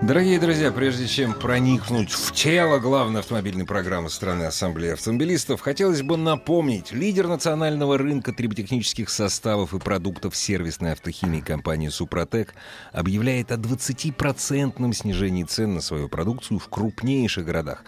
Дорогие друзья, прежде чем проникнуть в тело главной автомобильной программы страны Ассамблеи автомобилистов, хотелось бы напомнить, лидер национального рынка триботехнических составов и продуктов сервисной автохимии компании «Супротек» объявляет о 20% снижении цен на свою продукцию в крупнейших городах,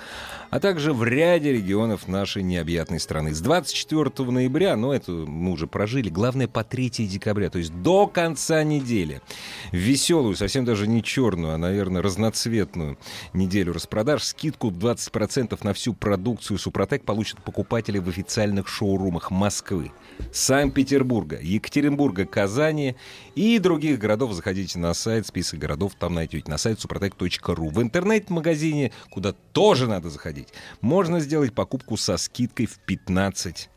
а также в ряде регионов нашей необъятной страны. С 24 ноября, ну это мы уже прожили, главное по 3 декабря, то есть до конца недели. Веселую, совсем даже не черную, а, наверное, разноцветную неделю распродаж. Скидку в 20% на всю продукцию «Супротек» получат покупатели в официальных шоурумах Москвы, Санкт-Петербурга, Екатеринбурга, Казани и других городов. Заходите на сайт, список городов там найдете, на сайт супротек.ру. В интернет-магазине, куда тоже надо заходить, можно сделать покупку со скидкой в 15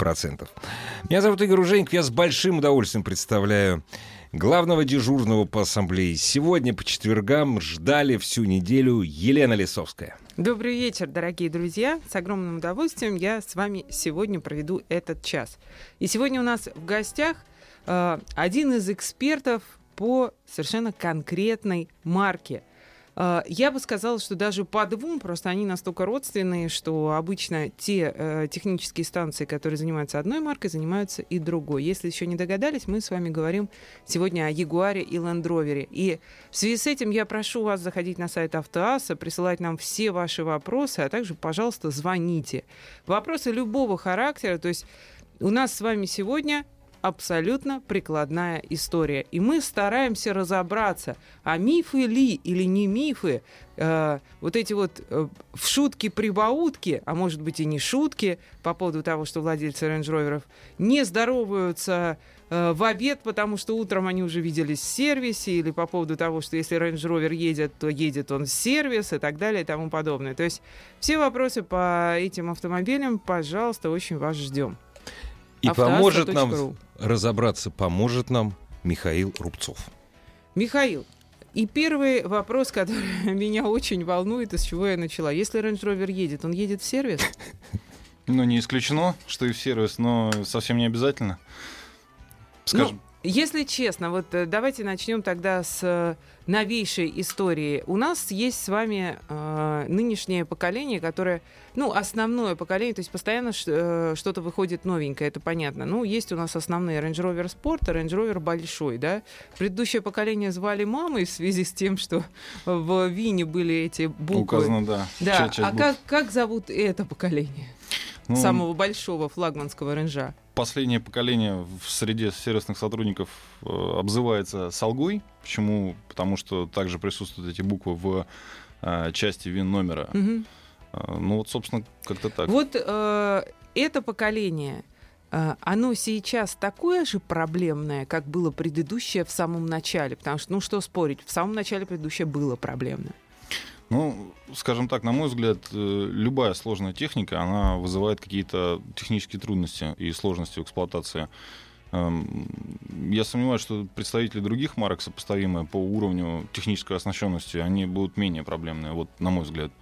процентов. Меня зовут Игорь Ужеников, я с большим удовольствием представляю главного дежурного по ассамблее. Сегодня по четвергам ждали всю неделю Елена Лисовская. Добрый вечер, дорогие друзья. С огромным удовольствием я с вами сегодня проведу этот час. И сегодня у нас в гостях э, один из экспертов по совершенно конкретной марке – я бы сказала, что даже по двум, просто они настолько родственные, что обычно те э, технические станции, которые занимаются одной маркой, занимаются и другой. Если еще не догадались, мы с вами говорим сегодня о Ягуаре и Лендровере. И в связи с этим я прошу вас заходить на сайт Автоаса, присылать нам все ваши вопросы, а также, пожалуйста, звоните. Вопросы любого характера, то есть у нас с вами сегодня абсолютно прикладная история. И мы стараемся разобраться, а мифы ли или не мифы, э, вот эти вот э, в шутки-прибаутки, а может быть и не шутки, по поводу того, что владельцы рейндж-роверов не здороваются э, в обед, потому что утром они уже виделись в сервисе, или по поводу того, что если Rover едет, то едет он в сервис и так далее и тому подобное. То есть все вопросы по этим автомобилям, пожалуйста, очень вас ждем. И поможет нам разобраться, поможет нам Михаил Рубцов. Михаил, и первый вопрос, который меня очень волнует, из чего я начала. Если Range Rover едет, он едет в сервис? Ну, не исключено, что и в сервис, но совсем не обязательно. Скажем, ну, если честно, вот э, давайте начнем тогда с э, новейшей истории. У нас есть с вами э, нынешнее поколение, которое, ну, основное поколение, то есть постоянно э, что-то выходит новенькое, это понятно. Ну, есть у нас основные Range Rover Sport Range Rover большой, да. Предыдущее поколение звали мамой в связи с тем, что в Вине были эти буквы. Указано, да. Да, а как, как зовут это поколение? Ну, самого большого флагманского ренжа? Последнее поколение в среде сервисных сотрудников э, обзывается Солгой. Почему? Потому что также присутствуют эти буквы в э, части ВИН номера. Угу. Ну вот, собственно, как-то так. Вот э, это поколение, оно сейчас такое же проблемное, как было предыдущее в самом начале? Потому что, ну что спорить, в самом начале предыдущее было проблемное. Ну, скажем так, на мой взгляд, э, любая сложная техника, она вызывает какие-то технические трудности и сложности в эксплуатации. Эм, я сомневаюсь, что представители других марок, сопоставимые по уровню технической оснащенности, они будут менее проблемные, вот на мой взгляд.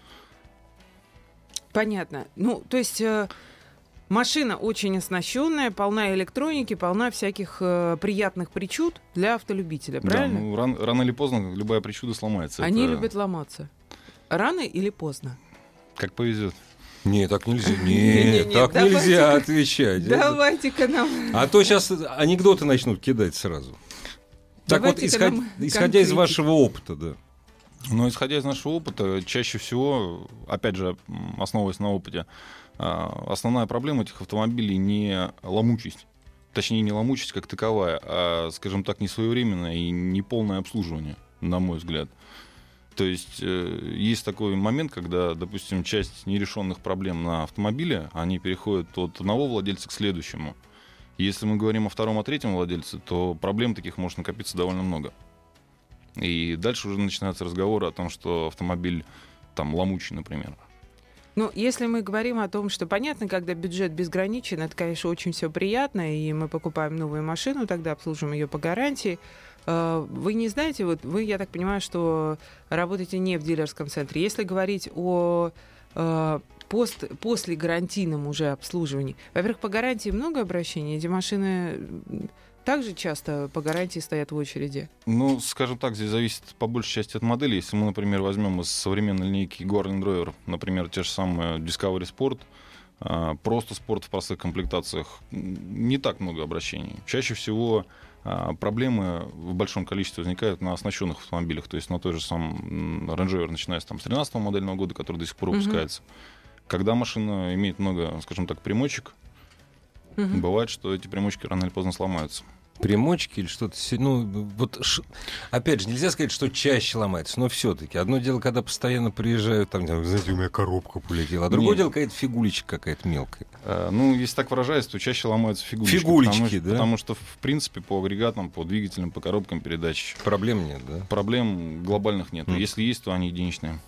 Понятно. Ну, то есть э, машина очень оснащенная, полна электроники, полна всяких э, приятных причуд для автолюбителя, правильно? Да, ну, ран, рано или поздно любая причуда сломается. Они Это... любят ломаться. Рано или поздно? Как повезет. Не, так нельзя. Не, так нельзя отвечать. Давайте-ка нам. А то сейчас анекдоты начнут кидать сразу. Так вот, исходя из вашего опыта, да. Но исходя из нашего опыта, чаще всего, опять же, основываясь на опыте, а, основная проблема этих автомобилей не ломучесть. Точнее, не ломучесть как таковая, а, скажем так, не своевременное и не полное обслуживание, на мой взгляд. То есть э, есть такой момент, когда, допустим, часть нерешенных проблем на автомобиле, они переходят от одного владельца к следующему. Если мы говорим о втором, о третьем владельце, то проблем таких может накопиться довольно много. И дальше уже начинаются разговоры о том, что автомобиль там ломучий, например. Ну, если мы говорим о том, что понятно, когда бюджет безграничен, это, конечно, очень все приятно, и мы покупаем новую машину, тогда обслуживаем ее по гарантии. Э, вы не знаете, вот вы, я так понимаю, что работаете не в дилерском центре. Если говорить о э, пост, после гарантийном уже обслуживании, во-первых, по гарантии много обращений, эти машины также часто по гарантии стоят в очереди? Ну, скажем так, здесь зависит по большей части от модели. Если мы, например, возьмем из современной линейки Jaguar Land Rover, например, те же самые Discovery Sport, а, просто спорт в простых комплектациях, не так много обращений. Чаще всего проблемы в большом количестве возникают на оснащенных автомобилях, то есть на той же самом Range Rover, начиная с, там, с 13 модельного года, который до сих пор выпускается. Mm-hmm. Когда машина имеет много, скажем так, примочек, mm-hmm. бывает, что эти примочки рано или поздно сломаются примочки или что-то... Ну, вот, ш... опять же, нельзя сказать, что чаще ломается, но все-таки. Одно дело, когда постоянно приезжают, там, знаете, у меня коробка полетела, а другое Нет. дело, какая-то фигулечка какая-то мелкая. А, ну, если так выражаясь, то чаще ломаются фигулечки. Фигулечки, потому, да? Потому что, в принципе, по агрегатам, по двигателям, по коробкам передач... Проблем нет, да? Проблем глобальных нет. Mm. Если есть, то они единичные.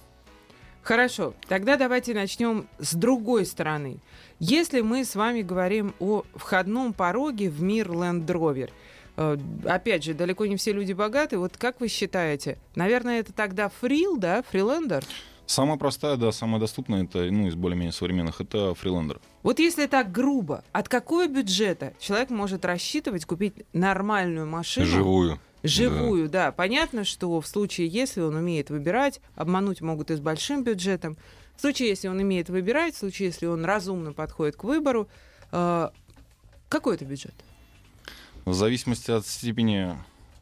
Хорошо, тогда давайте начнем с другой стороны. Если мы с вами говорим о входном пороге в мир Land Rover, э, опять же, далеко не все люди богаты, вот как вы считаете, наверное, это тогда фрил, да, фрилендер? Самая простая, да, самая доступная, это, ну, из более-менее современных, это фрилендер. Вот если так грубо, от какого бюджета человек может рассчитывать купить нормальную машину? Живую. Живую, да. да. Понятно, что в случае, если он умеет выбирать, обмануть могут и с большим бюджетом. В случае, если он умеет выбирать, в случае, если он разумно подходит к выбору, э, какой это бюджет? В зависимости от степени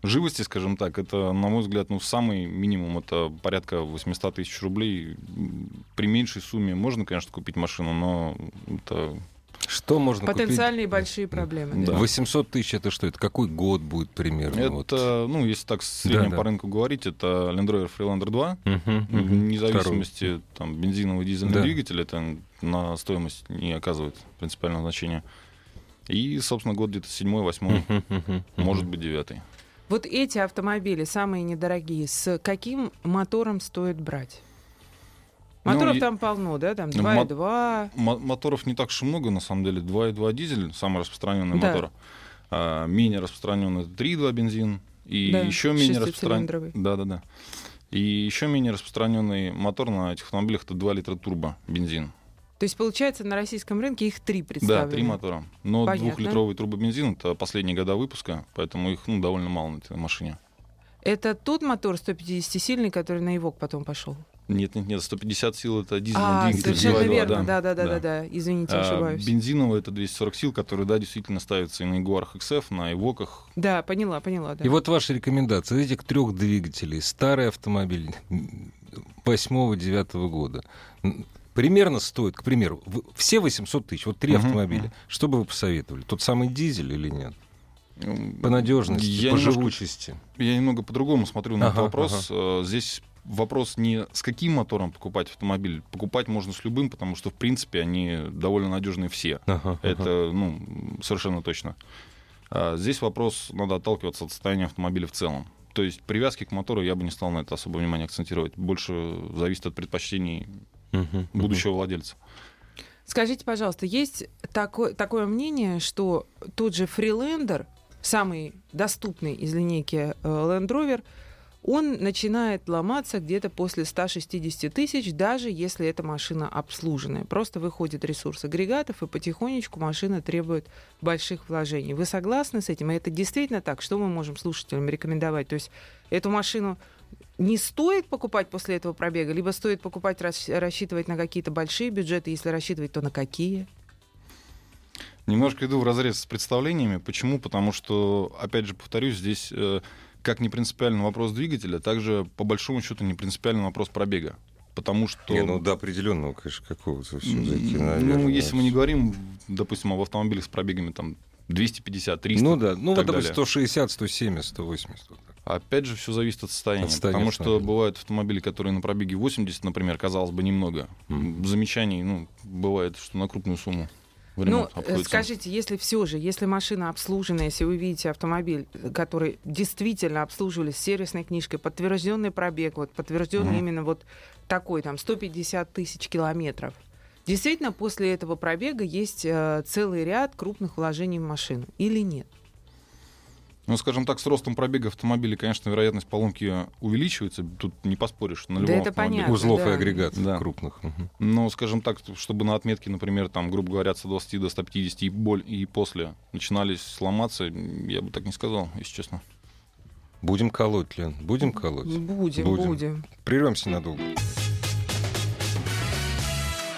живости, скажем так, это, на мой взгляд, ну, самый минимум, это порядка 800 тысяч рублей. При меньшей сумме можно, конечно, купить машину, но это что можно Потенциальные купить? большие проблемы. Да. 800 тысяч это что? Это какой год будет примерно? Это, вот. ну, если так с среднем да, по рынку говорить, это Land Rover Freelander 2. Угу, угу. Вне зависимости там, бензиновый дизельный да. двигатель, это на стоимость не оказывает принципиального значения. И, собственно, год где-то седьмой, восьмой, угу, угу, может быть, девятый. Вот эти автомобили, самые недорогие, с каким мотором стоит брать? Моторов ну, там полно, да? Там 2,2. Мо- моторов не так уж и много, на самом деле. 2,2 дизель, самый распространенный да. мотор. А, менее распространенный 3,2 бензин. И да, еще менее распространенный. Да, да, да. И еще менее распространенный мотор на этих автомобилях это 2 литра турбо бензин. То есть, получается, на российском рынке их три представлены? Да, три мотора. Но двухлитровый турбобензин — это последние года выпуска, поэтому их ну, довольно мало на этой машине. Это тот мотор 150-сильный, который на Ивок потом пошел? Нет, нет, нет, 150 сил это дизельный а, двигатель. Совершенно 2, верно, да, да, да, да, да, извините, а, ошибаюсь. Бензиновый это 240 сил, который, да, действительно ставится и на Jaguar XF, на Ивоках. Да, поняла, поняла, да. И вот ваша рекомендация этих трех двигателей, старый автомобиль 8-9 года, примерно стоит, к примеру, все 800 тысяч, вот три uh-huh, автомобиля, uh-huh. что бы вы посоветовали? Тот самый дизель или нет? По надежности, я по немножко, живучести. Я немного по-другому смотрю на ага, этот вопрос. Ага. Э, здесь вопрос не с каким мотором покупать автомобиль. Покупать можно с любым, потому что, в принципе, они довольно надежные все. Ага, Это ага. Ну, совершенно точно. А здесь вопрос, надо отталкиваться от состояния автомобиля в целом. То есть привязки к мотору я бы не стал на это особо внимание акцентировать. Больше зависит от предпочтений uh будущего uh владельца. Скажите, пожалуйста, есть такое, такое мнение, что тот же фрилендер, самый доступный из линейки э, Land Rover, он начинает ломаться где-то после 160 тысяч, даже если эта машина обслуженная. Просто выходит ресурс агрегатов, и потихонечку машина требует больших вложений. Вы согласны с этим? И это действительно так? Что мы можем слушателям рекомендовать? То есть эту машину не стоит покупать после этого пробега, либо стоит покупать, рассчитывать на какие-то большие бюджеты, если рассчитывать, то на какие? Немножко иду в разрез с представлениями. Почему? Потому что, опять же, повторюсь, здесь э, как не принципиальный вопрос двигателя, также по большому счету не принципиальный вопрос пробега. Потому что... Не, ну до определенного, конечно, какого-то все-таки, наверное. Ну, если мы не говорим, допустим, об автомобилях с пробегами там 250, 300. Ну да, ну вот, допустим, 160, 170, 180. Вот Опять же, все зависит от состояния. От состояния потому что бывают автомобили, которые на пробеге 80, например, казалось бы, немного. Mm. Замечаний, ну, бывает, что на крупную сумму. В Ну, ремонт э, обходится. скажите, если все же, если машина обслужена, если вы видите автомобиль, который действительно обслуживали с сервисной книжкой, подтвержденный пробег, вот подтвержденный Мгм. именно вот такой, там, 150 тысяч километров, действительно после этого пробега есть э, целый ряд крупных вложений в машину или нет? Ну, скажем так, с ростом пробега автомобиля, конечно, вероятность поломки увеличивается. Тут не поспоришь на Да любом это автомобиле. понятно. Узлов и да. агрегатов Да. крупных. Мгм. Но, скажем так, чтобы на отметке, например, там, грубо говоря, с 120 до 150 и, боль, и после начинались сломаться, я бы так не сказал, если честно. Будем колоть, Лен, будем колоть. Будем, Будем. будем. Прервемся надолго.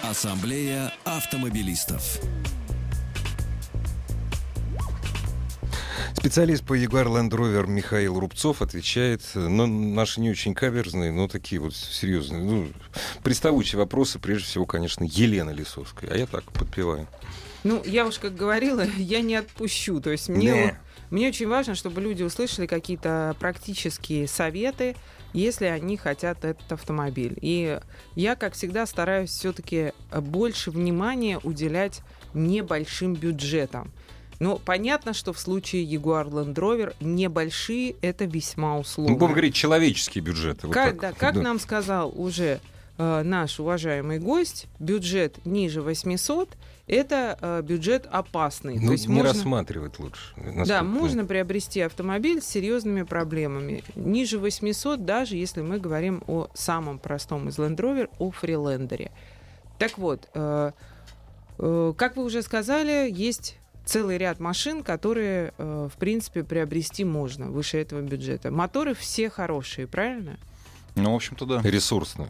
Ассамблея автомобилистов. Специалист по Jaguar Land Rover Михаил Рубцов отвечает на наши не очень каверзные, но такие вот серьезные, ну, приставучие вопросы, прежде всего, конечно, Елена Лисовская. А я так подпеваю. Ну, я уж как говорила, я не отпущу. То есть мне, Не. мне очень важно, чтобы люди услышали какие-то практические советы, если они хотят этот автомобиль. И я, как всегда, стараюсь все-таки больше внимания уделять небольшим бюджетам. Но понятно, что в случае Jaguar Land Rover небольшие это весьма условно. Ну, будем говорить, человеческие бюджеты. вот Как, так. да, как Да. нам сказал уже э, наш уважаемый гость, бюджет ниже 800 это э, бюджет опасный. Ну, То есть не можно, рассматривать лучше. насколько да, можно приобрести автомобиль с серьезными проблемами. Ниже 800, даже если мы говорим о самом простом из Land Rover, о фрилендере. Так вот, э, э, как вы уже сказали, есть целый ряд машин, которые, э, в принципе, приобрести можно выше этого бюджета. Моторы все хорошие, правильно? Ну, в общем-то, да. Ресурсные.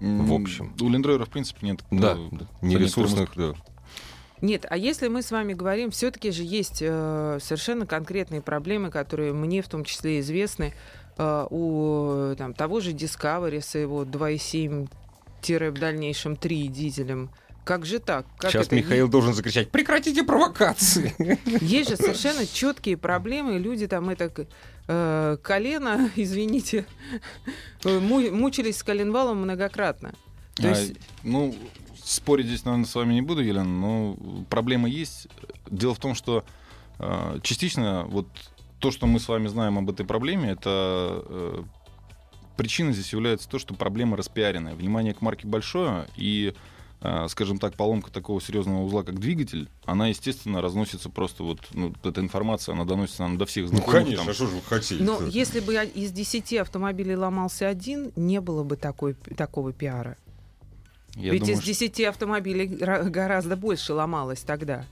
В общем. У Лендровера, в принципе, нет. Да, э, да. не ценителей ресурсных, да. Нет, а если мы с вами говорим, все-таки же есть э, совершенно конкретные проблемы, которые мне в том числе известны э, у там, того же Discovery с его 2,7 в дальнейшем 3 дизелем. Как же так? Как Сейчас это? Михаил должен закричать «Прекратите провокации!» Есть же совершенно четкие проблемы. Люди там это э, колено, извините, э, му- мучились с коленвалом многократно. То А, есть, ну, спорить здесь, наверное, с вами не буду, Елена, но проблема есть. Дело в том, что э, частично вот то, что мы с вами знаем об этой проблеме, это э, причина здесь является то, что проблема распиаренная. Внимание к марке большое, и, скажем так, поломка такого серьезного узла, как двигатель, она, естественно, разносится просто вот, ну, эта информация, она доносится нам до всех Ну, знакомых. конечно, там. а что же вы хотели? но если бы из 10 автомобилей ломался один, не было бы такой, такого пиара. Я Ведь думаю, из 10 автомобилей ра- гораздо больше ломалось тогда.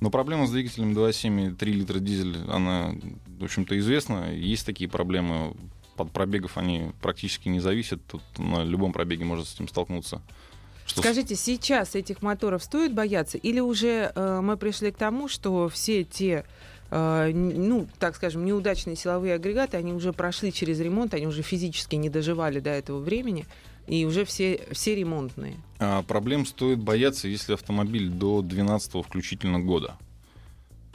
Но проблема с двигателем 2.7 и 3 литра дизель, она, в общем-то, известна. Есть такие проблемы. Под пробегов они практически не зависят. Тут на любом пробеге можно с этим столкнуться. Что Скажите, сейчас этих моторов стоит бояться? Или уже э, мы пришли к тому, что все те, э, ну, так скажем, неудачные силовые агрегаты, они уже прошли через ремонт, они уже физически не доживали до этого времени, и уже все, все ремонтные. А, проблем стоит бояться, если автомобиль до 12 включительно года.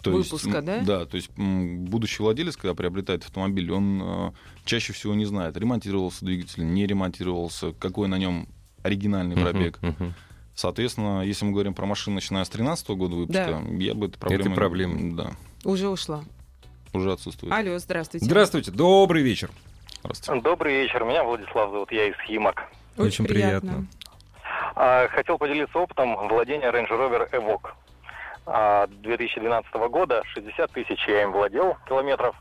Выпуска, м, да? Да, то есть будущий владелец, когда приобретает автомобиль, он э, чаще всего не знает, ремонтировался двигатель, не ремонтировался, какой на нем оригинальный пробег. Мгм, мгм. Соответственно, если мы говорим про машины, начиная с 13 года выпуска, я бы этой проблемой... проблемы. Да, Уже ушла. уже отсутствует. Алло, здравствуйте. Здравствуйте, добрый вечер. Здравствуйте. Добрый вечер, меня Владислав зовут, я из Химок. Очень приятно. А, Хотел поделиться опытом владения Range Rover Evoque. А, 2012 года 60 тысяч я им владел километров.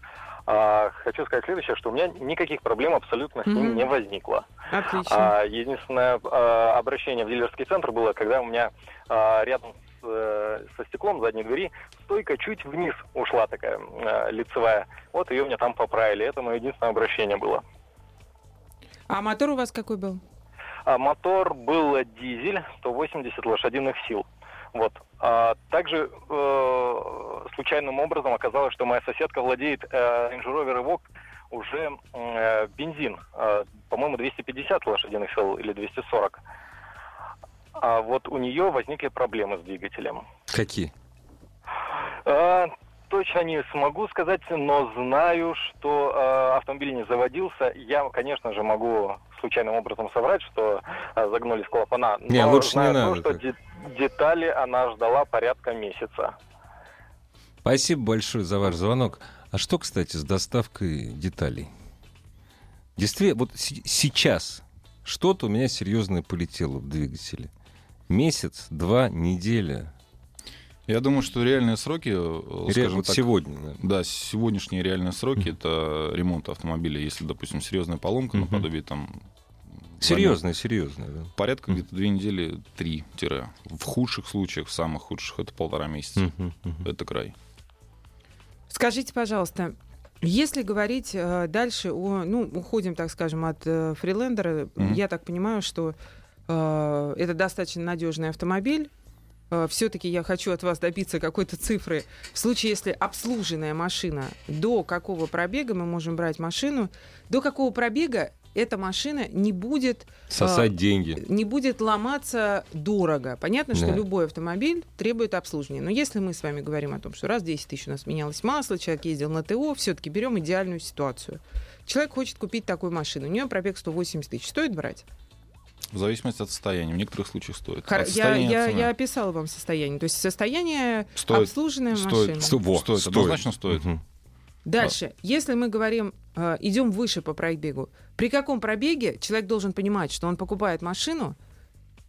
А, Хочу сказать следующее, что у меня никаких проблем абсолютно с ним Мгм. не возникло. Отлично. А, Единственное а, обращение в дилерский центр было, когда у меня а, рядом с, э, со стеклом задней двери стойка чуть вниз ушла такая а, лицевая. Вот ее мне там поправили. Это мое единственное обращение было. А мотор у вас какой был? А мотор был дизель, 180 лошадиных сил. Вот. А также э, случайным образом оказалось, что моя соседка владеет э, Range Rover Evoque уже э, бензин, э, по-моему, 250 лошадиных сил или 240. А вот у нее возникли проблемы с двигателем. Какие? А, точно не смогу сказать, но знаю, что э, автомобиль не заводился. Я, конечно же, могу случайным образом соврать, что э, загнулись клапана. Не, но лучше не знаю то, надо что детали она ждала порядка месяца. Спасибо большое за ваш звонок. А что, кстати, с доставкой деталей? Действительно, вот с- сейчас что-то у меня серьезное полетело в двигателе. Месяц, два, неделя. Я думаю, что реальные сроки, э, Ре- скажем вот так, сегодня. да. Да, сегодняшние реальные сроки это ремонт автомобиля. Если, допустим, серьезная поломка, Мгм. наподобие там Серьезное, серьезное. да. порядка Мгм. где-то две недели, три тире. В худших случаях, в самых худших, это полтора месяца. Мгм, мгм. Это край. Скажите, пожалуйста, если говорить э, дальше о, ну, уходим, так скажем, от э, фрилендера, Мгм. я так понимаю, что э, это достаточно надежный автомобиль. все-таки я хочу от вас добиться какой-то цифры. В случае, если обслуженная машина, до какого пробега мы можем брать машину, до какого пробега эта машина не будет Сосать деньги. не будет ломаться дорого. Понятно, что Да. любой автомобиль требует обслуживания. Но если мы с вами говорим о том, что раз в 10 тысяч у нас менялось масло, человек ездил на ТО, все-таки берем идеальную ситуацию. Человек хочет купить такую машину, у нее пробег 180 тысяч. Стоит брать? В зависимости от состояния. В некоторых случаях стоит. Хор- Я, я, я описала вам состояние. То есть состояние Стоит. обслуженная Стоит. машина. Сто- во, Стоит, стоит. однозначно стоит. Мгм. Дальше, если мы говорим, э, идем выше по пробегу, при каком пробеге человек должен понимать, что он покупает машину,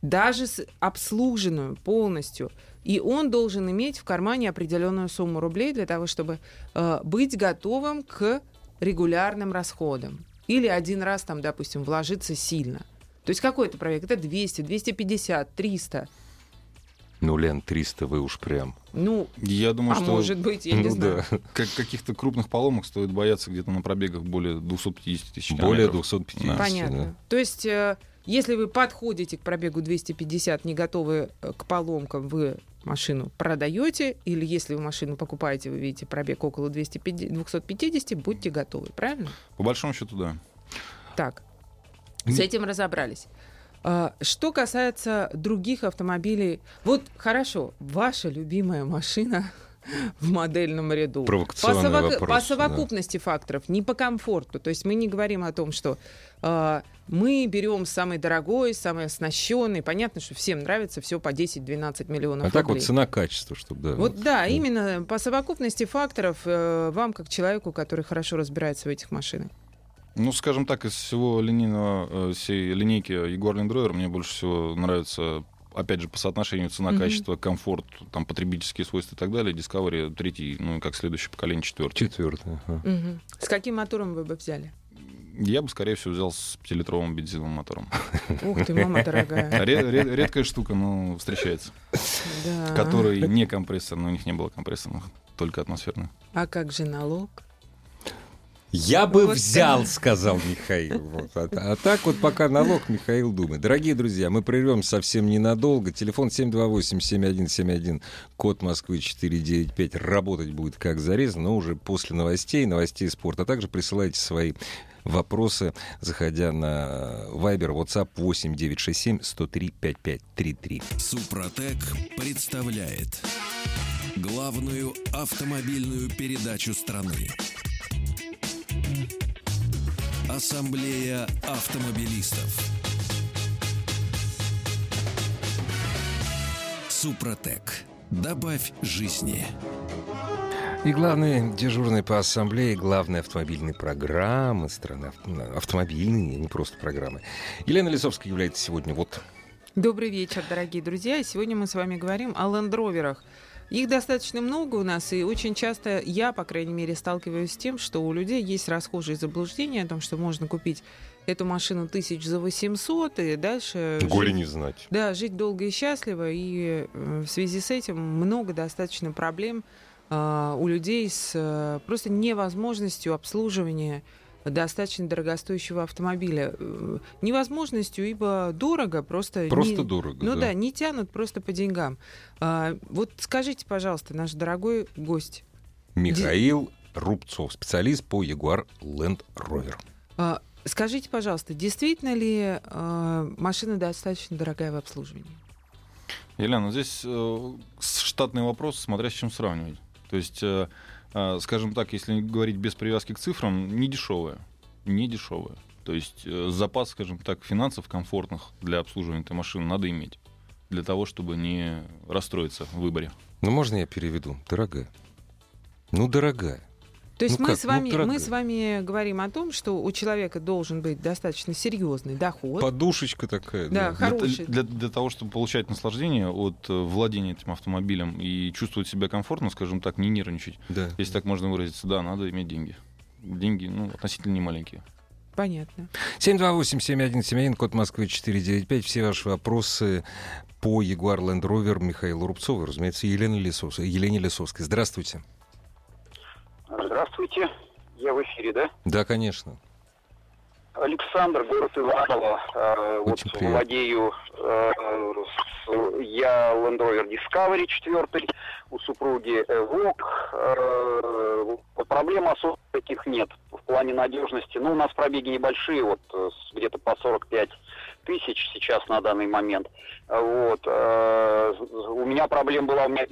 даже с обслуженную полностью, и он должен иметь в кармане определенную сумму рублей для того, чтобы э, быть готовым к регулярным расходам. Или один раз там, допустим, вложиться сильно. То есть какой это пробег? Это 200, 250, 300. Ну, Лен, 300 вы уж прям. Ну, Я думаю, а что может быть, я не ну знаю. да. как- каких-то крупных поломок стоит бояться где-то на пробегах более 250 тысяч Более километров. 250. Понятно. да. То есть, э, если вы подходите к пробегу 250, не готовы э, к поломкам, вы машину продаете, или если вы машину покупаете, вы видите пробег около 250, 250, будьте готовы, правильно? По большому счету, да. Так, с этим разобрались. А, Что касается других автомобилей, вот хорошо, ваша любимая машина в модельном ряду. По, Провокационный совок- вопрос, по совокупности факторов, не по комфорту. То есть мы не говорим о том, что а, мы берем самый дорогой, самый оснащенный. Понятно, что всем нравится все по 10-12 миллионов А так рублей. вот цена-качество, чтобы да. Вот да, именно по совокупности факторов э, вам, как человеку, который хорошо разбирается в этих машинах. Ну, скажем так, из всего линейного, э, всей линейки Jaguar Land Rover мне больше всего нравится, опять же, по соотношению цена, Мгм. качество, комфорт, там, потребительские свойства и так далее. Discovery третий, ну, и как следующее поколение, четвертый. Четвертое. ага. Мгм. С каким мотором вы бы взяли? Я бы, скорее всего, взял с пятилитровым бензиновым мотором. Ух ты, мама дорогая. Ре- ре- Редкая штука, но встречается. Да. Который не компрессор, но у них не было компрессорных, только атмосферных. А как же налог? Я бы Вот взял, да. сказал Михаил. Вот. А, а так вот пока налог Михаил думает. Дорогие друзья, мы прервем совсем ненадолго. Телефон 728-7171, код Москвы 495. Работать будет как зарезано, но уже после новостей, новостей спорта. А также присылайте свои вопросы, заходя на Viber, WhatsApp 8 967 103 5533. Супротек представляет главную автомобильную передачу страны. Ассамблея автомобилистов. Супротек. Добавь жизни. И главный дежурный по ассамблее, главной автомобильной программы страны, авто- автомобильной, а не просто программы. Елена Лисовская является сегодня вот Добрый вечер, дорогие друзья. И Сегодня мы с вами говорим о лендроверах. Их достаточно много у нас, и очень часто я, по крайней мере, сталкиваюсь с тем, что у людей есть расхожие заблуждения о том, что можно купить эту машину тысяч за 800 и дальше... горе жить- не знать. Да, жить долго и счастливо, и э, в связи с этим много достаточно проблем а, у людей с э, просто невозможностью обслуживания достаточно дорогостоящего автомобиля. Э, Невозможностью, ибо дорого, просто... Просто не- дорого. Ну да. не тянут просто по деньгам. А, вот скажите, пожалуйста, наш дорогой гость, Михаил Рубцов, специалист по Jaguar Land Rover. а, скажите, пожалуйста, действительно ли а, машина достаточно дорогая в обслуживании? Елена, здесь э, штатный вопрос, смотря с чем сравнивать. То есть, э, скажем так, если говорить без привязки к цифрам, не дешевая. Не дешевая. То есть э, запас, скажем так, финансов комфортных для обслуживания этой машины надо иметь. для того, чтобы не расстроиться в выборе. Ну, можно я переведу? Дорогая. Ну, дорогая. То есть Ну мы, как? с Ну, вами, дорогая. мы с вами говорим о том, что у человека должен быть достаточно серьезный доход. Подушечка такая. Да, Для, Хороший. для- для того, чтобы получать наслаждение от э, владения этим автомобилем и чувствовать себя комфортно, скажем так, не нервничать, Да. если так можно выразиться, да, надо иметь деньги. Деньги, ну, относительно немаленькие. Понятно. 728-7171, код Москвы 495. Все ваши вопросы по Jaguar Land Rover Михаилу Рубцову, разумеется, Елене Лисовской. Елене Лисовской. Здравствуйте. Здравствуйте, я в эфире, да? Да, конечно. Александр, город Иваново. Э, вот Очень приятно. владею э, с- я Land Rover Discovery 4, у супруги Evoque. Э, вот проблем особо таких нет в плане надежности. Ну, у нас пробеги небольшие, вот э, где-то по 45 тысяч сейчас на данный момент. Вот. э, У меня проблема была, у меня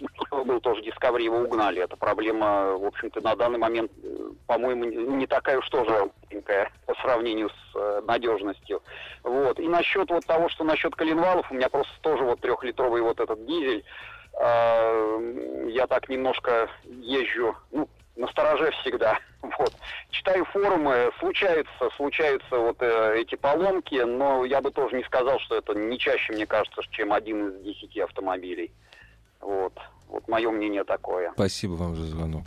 был тоже Discovery, его угнали. Эта проблема, в общем-то, на данный момент, э, по-моему, не такая уж тоже маленькая по сравнению с э, надежностью. Вот. И насчет вот того, что насчет коленвалов, у меня просто тоже вот трехлитровый вот этот дизель. Я так немножко езжу, ну, на стороже всегда. Вот. Читаю форумы, случаются, случаются вот э, эти поломки, но я бы тоже не сказал, что это не чаще, мне кажется, чем один из десяти автомобилей. Вот. Вот мое мнение такое. Спасибо вам за звонок.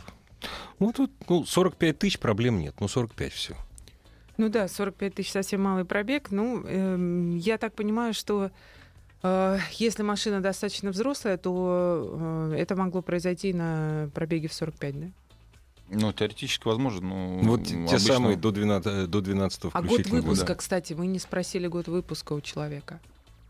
Ну, тут ну, 45 тысяч проблем нет. Ну, 45 все. Ну да, 45 тысяч совсем малый пробег. Ну, эм, я так понимаю, что э, если машина достаточно взрослая, то э, это могло произойти на пробеге в 45, да? Ну, теоретически возможно, но... Вот те обычно- самые до 12, до 12 А год включительно года. выпуска, кстати, мы не спросили год выпуска у человека.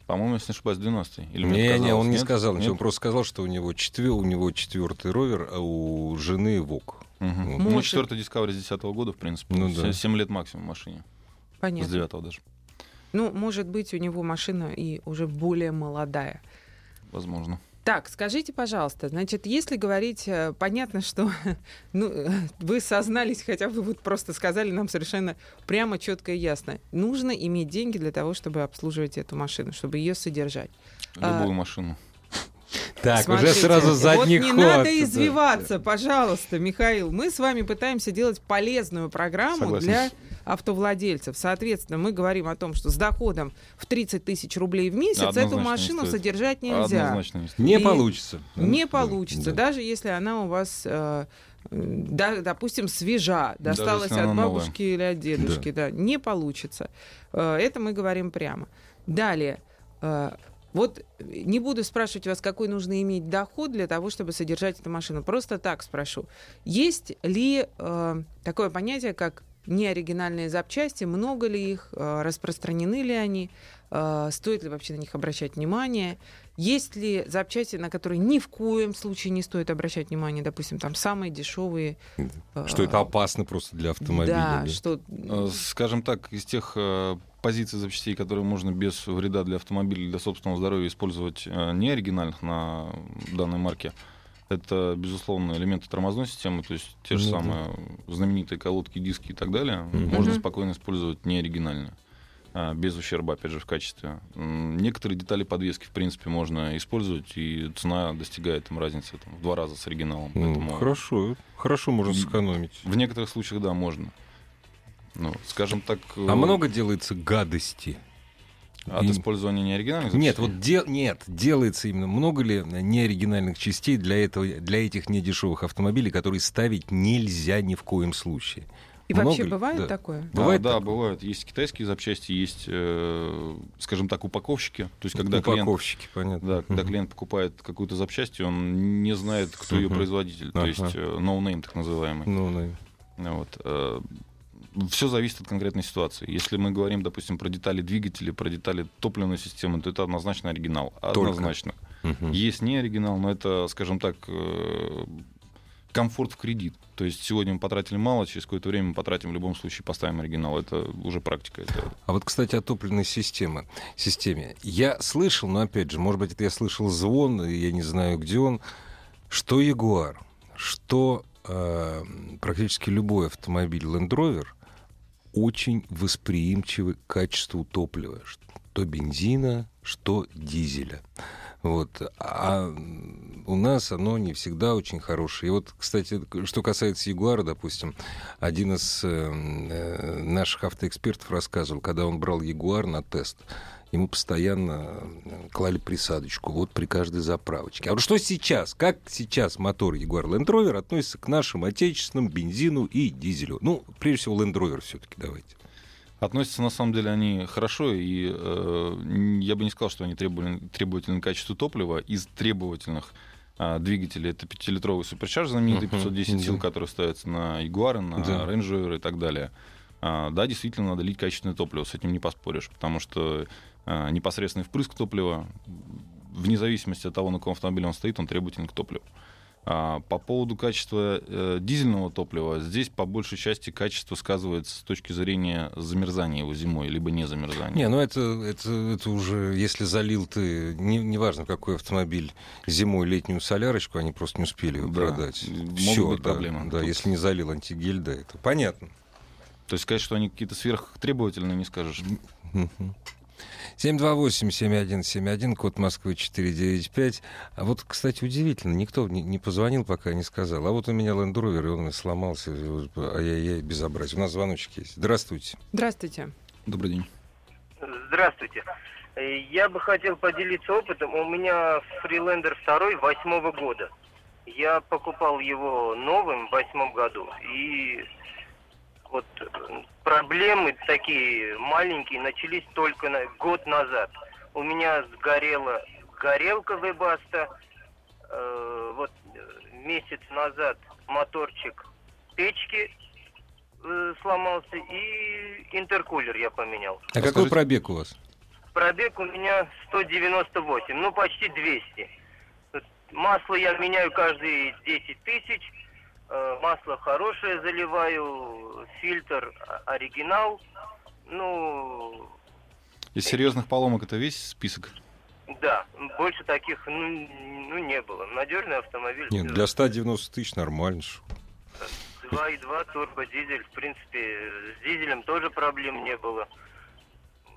По-моему, если не ошибаюсь, 12 Или Не, не, он не нет? сказал ничего. Он Нет? просто сказал, что у него, четвер... у него четвертый ровер, а у жены ВОК. Мгм. Вот. Ну, четвертый Discovery с 10 года, в принципе. Ну да. 7 лет максимум машине. С Понятно. 9 даже. Ну, может быть, у него машина и уже более молодая. Возможно. Так, скажите, пожалуйста, значит, если говорить, э, понятно, что ну, вы сознались, хотя вы вот просто сказали нам совершенно прямо, четко и ясно. Нужно иметь деньги для того, чтобы обслуживать эту машину, чтобы ее содержать. А, Любую машину. Так, Смотрите, уже сразу задний вот не ход. надо извиваться, пожалуйста, Михаил. Мы с вами пытаемся делать полезную программу Согласен. для автовладельцев. Соответственно, мы говорим о том, что с доходом в 30 тысяч рублей в месяц эту не машину стоит. содержать нельзя. Однозначно не стоит. Не И получится. Не Да, получится, да. даже если она у вас, э, да, допустим, свежа, досталась от она новая. бабушки или от дедушки, да. не получится. Э, Это мы говорим прямо. Далее. Э, Вот не буду спрашивать вас, какой нужно иметь доход для того, чтобы содержать эту машину. Просто так спрошу. Есть ли э, такое понятие, как неоригинальные запчасти? Много ли их? Э, распространены ли они? Э, стоит ли вообще на них обращать внимание? Есть ли запчасти, на которые ни в коем случае не стоит обращать внимание? Допустим, там самые дешевые. э, Что это опасно просто для автомобиля. Да, да. что... Э, Скажем так, из тех позиций запчастей, которые можно без вреда для автомобиля, для собственного здоровья использовать не оригинальных на данной марке, это, безусловно, элементы тормозной системы, то есть те же Ну да. самые знаменитые колодки, диски и так далее, Мгм. можно спокойно использовать не оригинальные. А, Без ущерба, опять же, в качестве. Некоторые детали подвески, в принципе, можно использовать, и цена достигает там, разницы там, в два раза с оригиналом. Ну, Поэтому Хорошо, хорошо можно сэкономить. В некоторых случаях, да, можно. Ну, скажем так... А э, много делается гадости? От И- использования неоригинальных Нет, запчастей? вот де- нет, делается именно много ли неоригинальных частей для этого, для этих недешевых автомобилей, которые ставить нельзя ни в коем случае. И Много вообще ли? бывает Да. такое? Да, Бывает да, такое? бывают. Есть китайские запчасти, есть, э, скажем так, упаковщики. То есть, когда клиент, Упаковщики, понятно. да, когда Мгм. клиент покупает какую-то запчасть, он не знает, кто ее Мгм. производитель. То Ага. есть, э, no-name так называемый. Ну, ну, Вот. Все зависит от конкретной ситуации. Если мы говорим, допустим, про детали двигателя, про детали топливной системы, то это однозначно оригинал. Только. Однозначно. мгм. Есть не оригинал, но это, скажем так, э, комфорт в кредит. То есть сегодня мы потратили мало, через какое-то время мы потратим в любом случае, поставим оригинал. Это уже практика. Это... А вот, кстати, о топливной системе. системе. Я слышал, но опять же, может быть, это я слышал звон, я не знаю, где он, что Ягуар, что э, практически любой автомобиль Land Rover очень восприимчивы к качеству топлива, что бензина, что дизеля. Вот. А у нас оно не всегда очень хорошее. И вот, кстати, что касается Ягуара, допустим, один из э, э, наших автоэкспертов рассказывал, когда он брал Ягуар на тест, ему постоянно э, клали присадочку, вот при каждой заправочке. А вот что сейчас? Как сейчас мотор Jaguar Land Rover относится к нашим отечественным бензину и дизелю? Ну, прежде всего, Land Rover все-таки давайте. Относятся, на самом деле, они хорошо, и э, я бы не сказал, что они требовательны, требовательны к качеству топлива. Из требовательных э, двигателей это 5-литровый суперчарж знаменитый 510 сил, который ставится на Jaguar, на да. Range и так далее. А, да, действительно, надо лить качественное топливо, с этим не поспоришь, потому что а, непосредственный впрыск топлива, вне зависимости от того, на каком автомобиле он стоит, он требователен к топливу. А, по поводу качества э, дизельного топлива, здесь по большей части качество сказывается с точки зрения замерзания его зимой, либо не замерзания. Не, ну это, это, это уже, если залил ты, не, неважно какой автомобиль, зимой летнюю солярочку, они просто не успели его да, продать. Все, быть да, проблемы. Да, если не залил антигель, да, это понятно. То есть сказать, что они какие-то сверхтребовательные, не скажешь. 728-7171, код Москвы 495. А вот, кстати, удивительно, никто не, не позвонил, пока не сказал. А вот у меня Land Rover, и он сломался. Ай-яй-яй, безобразие. У нас звоночек есть. Здравствуйте. Здравствуйте. Добрый день. Здравствуйте. Я бы хотел поделиться опытом. У меня Freelander второй восьмого года. Я покупал его новым в восьмом году. И вот проблемы такие маленькие начались только на, год назад. У меня сгорела горелка Webaста. Э, вот месяц назад моторчик печки э, сломался и интеркулер я поменял. А какой пробег у вас? Пробег у меня 198, ну почти 200. Масло я меняю каждые 10 тысяч. Э, масло хорошее заливаю, фильтр оригинал. Ну... Из серьезных поломок это весь список? Да, больше таких ну, ну не было. Надежный автомобиль. Нет, для 190 тысяч нормально. 2,2 турбодизель, в принципе, с дизелем тоже проблем не было.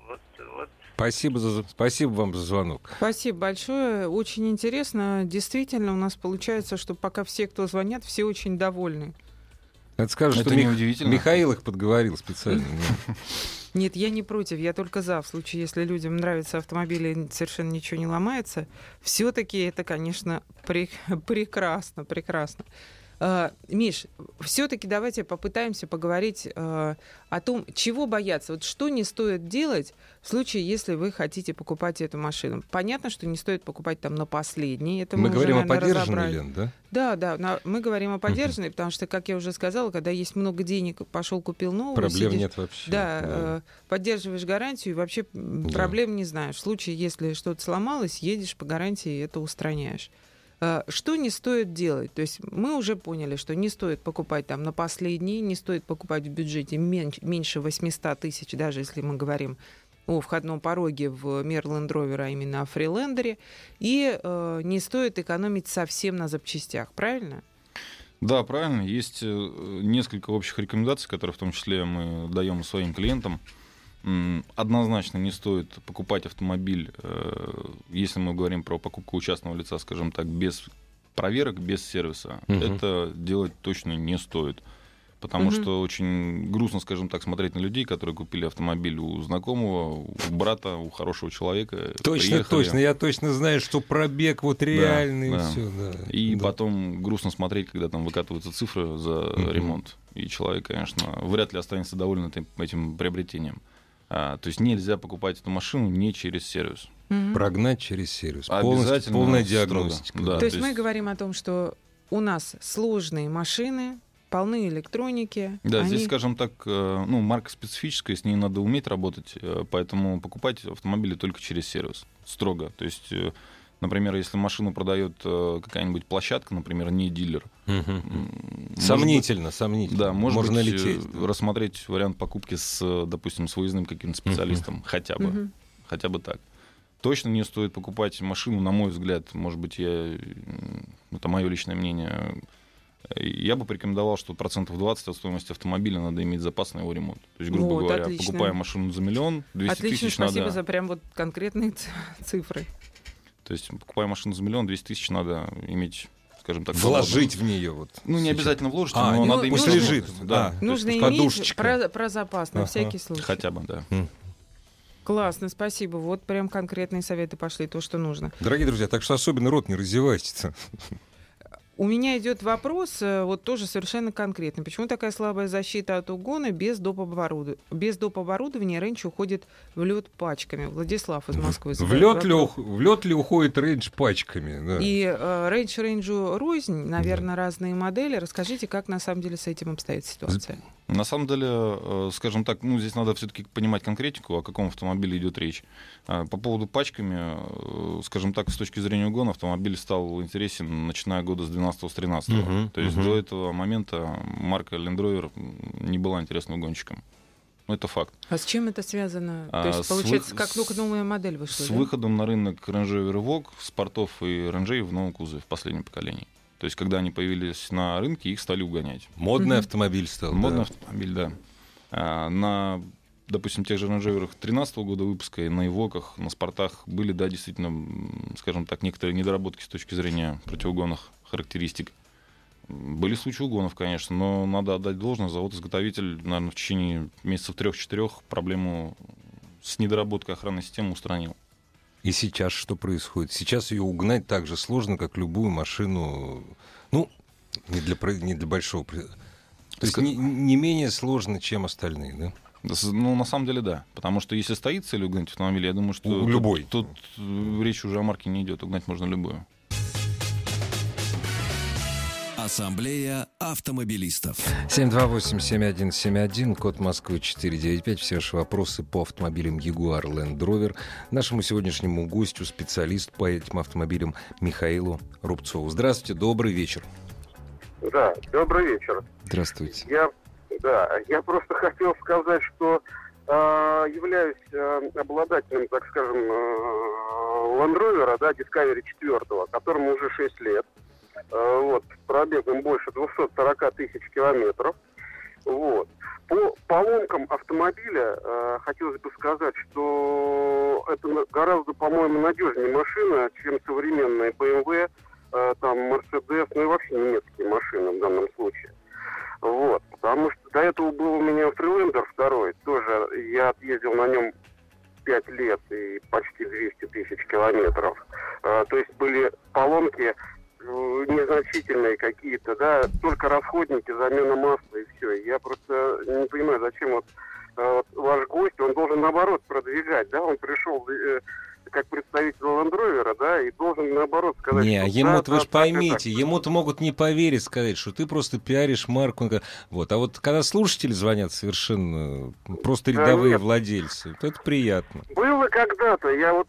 Вот, вот Спасибо, за, спасибо вам за звонок. Спасибо большое. Очень интересно. Действительно, у нас получается, что пока все, кто звонят, все очень довольны. Это скажет, что Мих... Михаил их подговорил специально. Нет, я не против, я только за. В случае, если людям нравятся автомобили, совершенно ничего не ломается, все-таки это, конечно, пре- прекрасно, прекрасно. Uh, Миш, все-таки давайте попытаемся поговорить uh, о том, чего бояться. Вот что не стоит делать в случае, если вы хотите покупать эту машину. Понятно, что не стоит покупать там на последний. Это мы, мы говорим уже, наверное, о поддержанной, Лен, да? Да, да. На, мы говорим о поддержанной, uh-huh. потому что, как я уже сказала, когда есть много денег, пошел купил новую. Проблем сидишь, нет вообще. Да, да. Э, поддерживаешь гарантию и вообще да. проблем не знаешь. В случае, если что-то сломалось, едешь по гарантии и это устраняешь. Э, что не стоит делать? То есть мы уже поняли, что не стоит покупать там на последние, не стоит покупать в бюджете меньше 800 тысяч, даже если мы говорим о входном пороге в Мерленд Ровер, а именно о Фрилендере, и э, не стоит экономить совсем на запчастях, правильно? Да, правильно. Есть э, несколько общих рекомендаций, которые в том числе мы даем своим клиентам однозначно не стоит покупать автомобиль, э, если мы говорим про покупку у частного лица, скажем так, без проверок, без сервиса. Угу. Это делать точно не стоит. Потому угу. что очень грустно, скажем так, смотреть на людей, которые купили автомобиль у знакомого, у брата, у хорошего человека. Точно, приехали. точно. Я точно знаю, что пробег вот реальный. Да, да. Все, да. И да. потом грустно смотреть, когда там выкатываются цифры за угу. ремонт. И человек, конечно, вряд ли останется доволен этим, этим приобретением. А, то есть нельзя покупать эту машину не через сервис. Угу. Прогнать через сервис. Обязательно. Полная диагностика. Да, то, то есть, есть мы говорим о том, что у нас сложные машины, полны электроники. Да, они... здесь, скажем так, э, ну, марка специфическая, с ней надо уметь работать, э, поэтому покупать автомобили только через сервис, строго. То есть э, Например, если машину продает э, какая-нибудь площадка, например, не дилер. Угу. Сомнительно, быть, сомнительно. Да, может Можно быть, лететь. Э, рассмотреть вариант покупки с, допустим, с выездным каким-то специалистом, угу. хотя бы. Угу. Хотя бы так. Точно не стоит покупать машину, на мой взгляд, может быть, я, это мое личное мнение, я бы порекомендовал, что процентов 20 от стоимости автомобиля надо иметь запас на его ремонт. То есть, грубо вот, говоря, отлично. покупая машину за миллион, 200 отлично, тысяч спасибо надо... за прям вот конкретные цифры. То есть, покупая машину за миллион, 200 тысяч надо иметь скажем так, вложить в нее вот. Ну не обязательно вложить, а, но ну, надо иметь. Пусть лежит, да. А, нужно иметь подушечка. про, про запас на Ага. всякий случай. Хотя бы, да. Классно, спасибо. Вот прям конкретные советы пошли, то, что нужно. Дорогие друзья, так что особенно рот не разевайте. У меня идет вопрос, э, вот тоже совершенно конкретный. Почему такая слабая защита от угона без доп. оборудования? Без доп. оборудования Range уходит влет пачками. Владислав из Москвы. Влет ли, влет ли уходит Range пачками? да? И э, рейндж рейнджу рознь, наверное, разные модели. Расскажите, как на самом деле с этим обстоит ситуация? На самом деле, э, скажем так, ну, здесь надо все-таки понимать конкретику, о каком автомобиле идет речь. А, По поводу пачками, э, скажем так, с точки зрения угона, автомобиль стал интересен, начиная года с 12-13. Мгм, То есть мгм. до этого момента марка Land Rover не была интересным гонщиком. Ну, это факт. А с чем это связано? А, То есть, с получается, вы- как только новая модель вышла, С да? выходом на рынок Range Rover Evoque, спортов и рейнджей в новом кузове в последнем поколении. То есть, когда они появились на рынке, их стали угонять. Модный Мгм. автомобиль стал. Модный да. автомобиль, да. А, на, допустим, тех же Range Rover 13 года выпуска и на Ивоках, на спортах были, да, действительно, скажем так, некоторые недоработки с точки зрения противоугонных характеристик. Были случаи угонов, конечно, но надо отдать должное. Завод-изготовитель, наверное, в течение месяцев трех-четырех проблему с недоработкой охранной системы устранил. И сейчас что происходит? Сейчас ее угнать так же сложно, как любую машину. Ну, не для, не для большого. То есть не, не менее сложно, чем остальные, да? Ну, на самом деле, да. Потому что если стоит цель угнать автомобиль, я думаю, что... У- тут- любой. Тут, э, речь уже о марке не идет. Угнать можно любую. Ассамблея автомобилистов. 728-7171, код Москвы 495. Все ваши вопросы по автомобилям Jaguar Land Rover. Нашему сегодняшнему гостю, специалист по этим автомобилям Михаилу Рубцову. Здравствуйте, добрый вечер. Да, добрый вечер. Здравствуйте. Я, да, я просто хотел сказать, что э, являюсь э, обладателем, так скажем, э, Land Rover, да, Discovery 4, которому уже 6 лет. Э, вот, с пробегом больше 240 тысяч километров. Вот. По поломкам автомобиля э, хотелось бы сказать, что это гораздо, по-моему, надежнее машина, чем современные BMW, э, там, Mercedes, ну и вообще немецкие машины в данном случае. Вот. Потому что до этого был у меня Freelander второй, тоже я отъездил на нем 5 лет и почти 200 тысяч километров. Э, то есть были поломки э, незначительные какие-то, да, только расходники, замена масла и все. Я просто не понимаю, зачем вот, э, вот ваш гость, он должен наоборот продвигать, да, он пришел э, как представитель Rover, да, и должен наоборот сказать, Не, что ему-то да, вы да, поймите, ему-то могут не поверить, сказать, что ты просто пиаришь марку. Вот. А вот когда слушатели звонят совершенно э, просто Да рядовые нет. владельцы, то это приятно. Было когда-то, я вот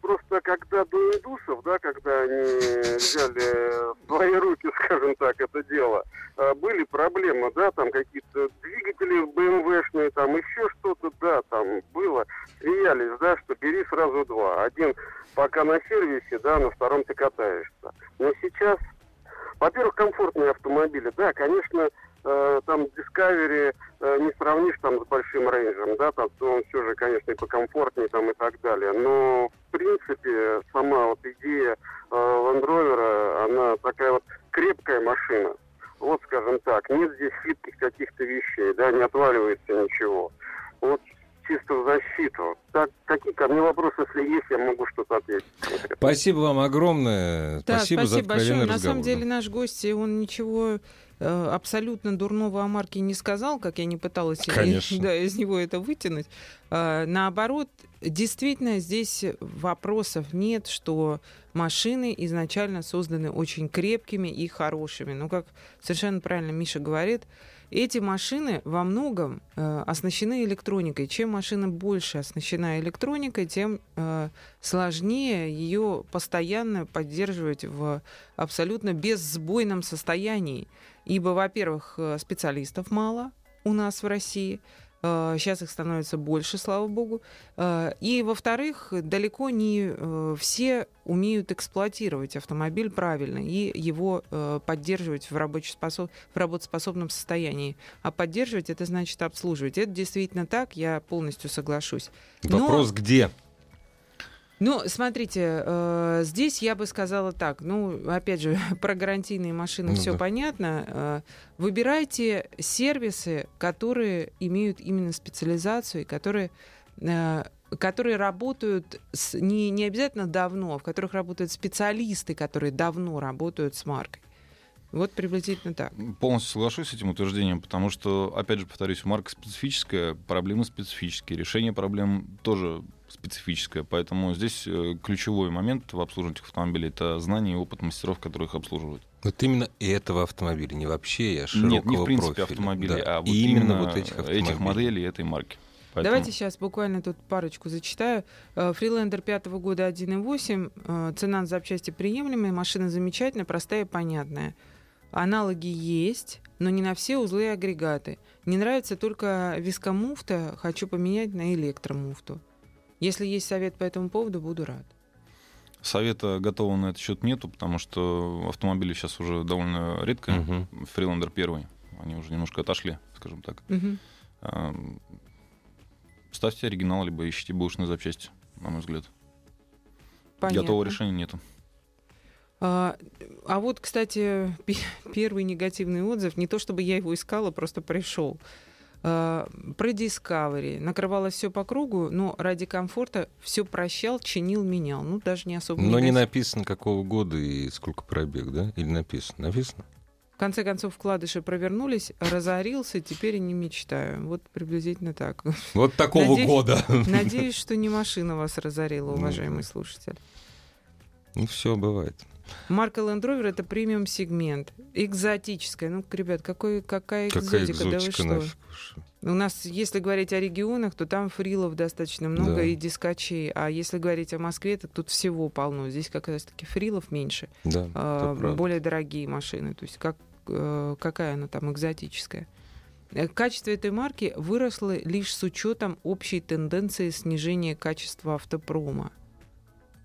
просто, когда до индусов, да, когда они взяли в свои руки, скажем так, это дело, а, были проблемы, да, там какие-то двигатели БМВшные, там еще что-то, да, там было, смеялись, да, что бери сразу два. Один пока на сервисе, да, на втором ты катаешься. Но сейчас, во-первых, комфортные автомобили, да, конечно, э, там Discovery э, не сравнишь там с большим рейнджем, да, там то он все же, конечно, и покомфортнее там и так далее. Но в принципе сама вот идея э, Land Rover, она такая вот крепкая машина. Вот, скажем так, нет здесь хитрых каких-то вещей, да, не отваливается ничего. Вот чисто в защиту. Так, какие ко мне вопросы, если есть, я могу что-то ответить. Спасибо вам огромное. Да, спасибо, за спасибо откровенный большое. На разговор. самом деле наш гость, он ничего абсолютно дурного о марке не сказал, как я не пыталась Конечно. да, из него это вытянуть. А, наоборот, действительно здесь вопросов нет, что машины изначально созданы очень крепкими и хорошими. Но, как совершенно правильно Миша говорит, эти машины во многом э, оснащены электроникой. Чем машина больше оснащена электроникой, тем э, сложнее ее постоянно поддерживать в абсолютно безсбойном состоянии. Ибо, во-первых, э, специалистов мало у нас в России. Э, Сейчас их становится больше, слава богу. Э, И, во-вторых, далеко не э, все умеют эксплуатировать автомобиль правильно и его э, поддерживать в, рабочеспособ... в работоспособном состоянии. А поддерживать это значит обслуживать. Это действительно так, я полностью соглашусь. Но- Вопрос где? Ну, смотрите, э, здесь я бы сказала так. Ну, опять же, про гарантийные машины Ну все да. понятно. Э, выбирайте сервисы, которые имеют именно специализацию, которые, э, которые работают с- не, не обязательно давно, а в которых работают специалисты, которые давно работают с маркой. Вот приблизительно так. Полностью соглашусь с этим утверждением, потому что, опять же, повторюсь, марка специфическая, проблемы специфические, решение проблем тоже специфическое. Поэтому здесь э, ключевой момент в обслуживании этих автомобилей это знание и опыт мастеров, которые их обслуживают. Вот именно этого автомобиля, не вообще, а широкого Нет, не в принципе профиля. автомобилей, Да. а вот И именно, именно вот этих автомобилей. моделей этой марки. Поэтому- Давайте сейчас буквально тут парочку зачитаю. Э, Фрилендер пятого года 1.8. э, Цена на запчасти приемлемая, машина замечательная, простая и понятная. Аналоги есть, но не на все узлы и агрегаты. Не нравится только вискомуфта, хочу поменять на электромуфту. Если есть совет по этому поводу, буду рад. Совета готового на этот счет нету, потому что автомобили сейчас уже довольно редко. Мгм. Фриландер первый, они уже немножко отошли, скажем так. Мгм. А, Ставьте оригинал, либо ищите бэушные запчасти, на мой взгляд. Понятно. Готового решения нету. А, а вот, кстати, пе- первый негативный отзыв, не то чтобы я его искала, просто пришел. А, про Discovery. Накрывалось все по кругу, но ради комфорта все прощал, чинил, менял. Ну, даже не особо Но не негатив. написано, какого года и сколько пробег, да? Или написано? Написано? В конце концов, вкладыши провернулись, разорился, теперь не мечтаю. Вот приблизительно так. Вот такого Надеюсь- года. Надеюсь, что не машина вас разорила, Ну, уважаемый слушатель. Ну, все бывает. Марка Land Rover это премиум сегмент. Экзотическая. Ну, ребят, какой, какая Какая экзотика? да вы экзотика что? У нас, если говорить о регионах, то там фрилов достаточно много Да. и дискачей. А если говорить о Москве, то тут всего полно. Здесь как раз таки фрилов меньше. Да, а, более дорогие машины. То есть как, э, какая она там экзотическая. Э, Качество этой марки выросло лишь с учетом общей тенденции снижения качества автопрома.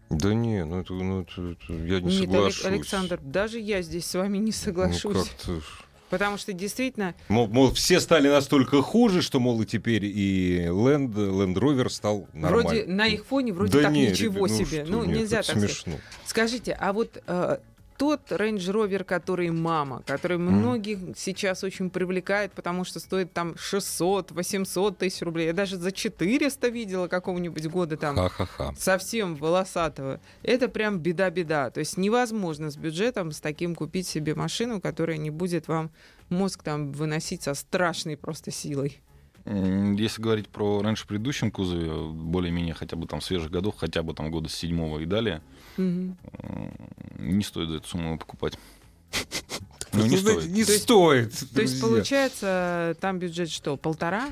Да не, ну это, ну, это- это я не Нет, соглашусь. Александр, даже я здесь с вами не Ну, соглашусь. как-то ж. потому что действительно Мол, мол, все стали настолько хуже, что, мол, и теперь и Land, Land Rover стал нормальным. Вроде на их фоне вроде Да так не, ничего ребят, ну себе. что, Ну, нет, нельзя так сказать. смешно. Скажите, а вот э, тот Range Rover, который мама, который многих сейчас очень привлекает, потому что стоит там 600, 800 тысяч рублей. Я даже за 400 видела какого-нибудь года там Ха-ха-ха. совсем волосатого. Это прям беда-беда. То есть невозможно с бюджетом с таким купить себе машину, которая не будет вам мозг там выносить со страшной просто силой. Если говорить про раньше в предыдущем кузове, более-менее хотя бы там свежих годов, хотя бы там года с седьмого и далее, не стоит за эту сумму покупать. Ну, не Ну, стоит. Не То есть- стоит. То есть, получается, там бюджет что, полтора?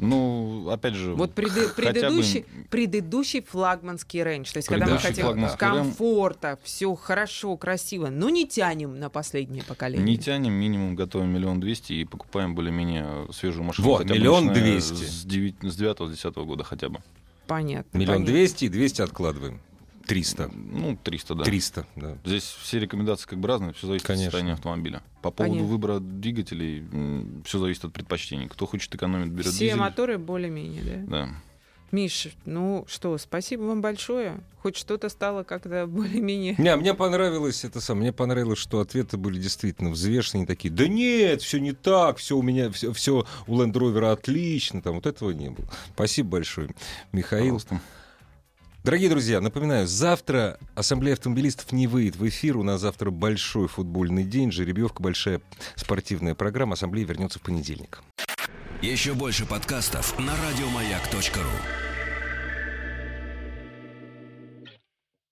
Ну, опять же, Вот преды- хотя бы предыдущий, предыдущий флагманский Range, то есть когда мы Предыдущий хотим флагманский Range. комфорта, все хорошо, красиво, но не тянем на последнее поколение. не тянем, минимум готовим миллион двести и покупаем более-менее свежую машину. Вот, миллион двести. С девятого, с десятого года хотя бы. Понятно. Миллион двести и двести откладываем. Триста. Ну, 300, да. Триста, да. Здесь все рекомендации как бы разные, все зависит Конечно. от состояния автомобиля. По поводу Понятно. выбора двигателей, все зависит от предпочтений. Кто хочет экономить, берет Все дизель. моторы более-менее, да? Да. Миш, ну что, спасибо вам большое. Хоть что-то стало как-то более-менее... Не, мне понравилось это сам. Мне понравилось, что ответы были действительно взвешенные такие. Да нет, все не так, все у меня, все, все у Land Rover отлично. Там вот этого не было. Спасибо большое, Михаил. Пожалуйста. Дорогие друзья, напоминаю, завтра Ассамблея автомобилистов не выйдет в эфир. У нас завтра большой футбольный день, жеребьевка, большая спортивная программа. Ассамблея вернется в понедельник. Еще больше подкастов на радиомаяк.ру.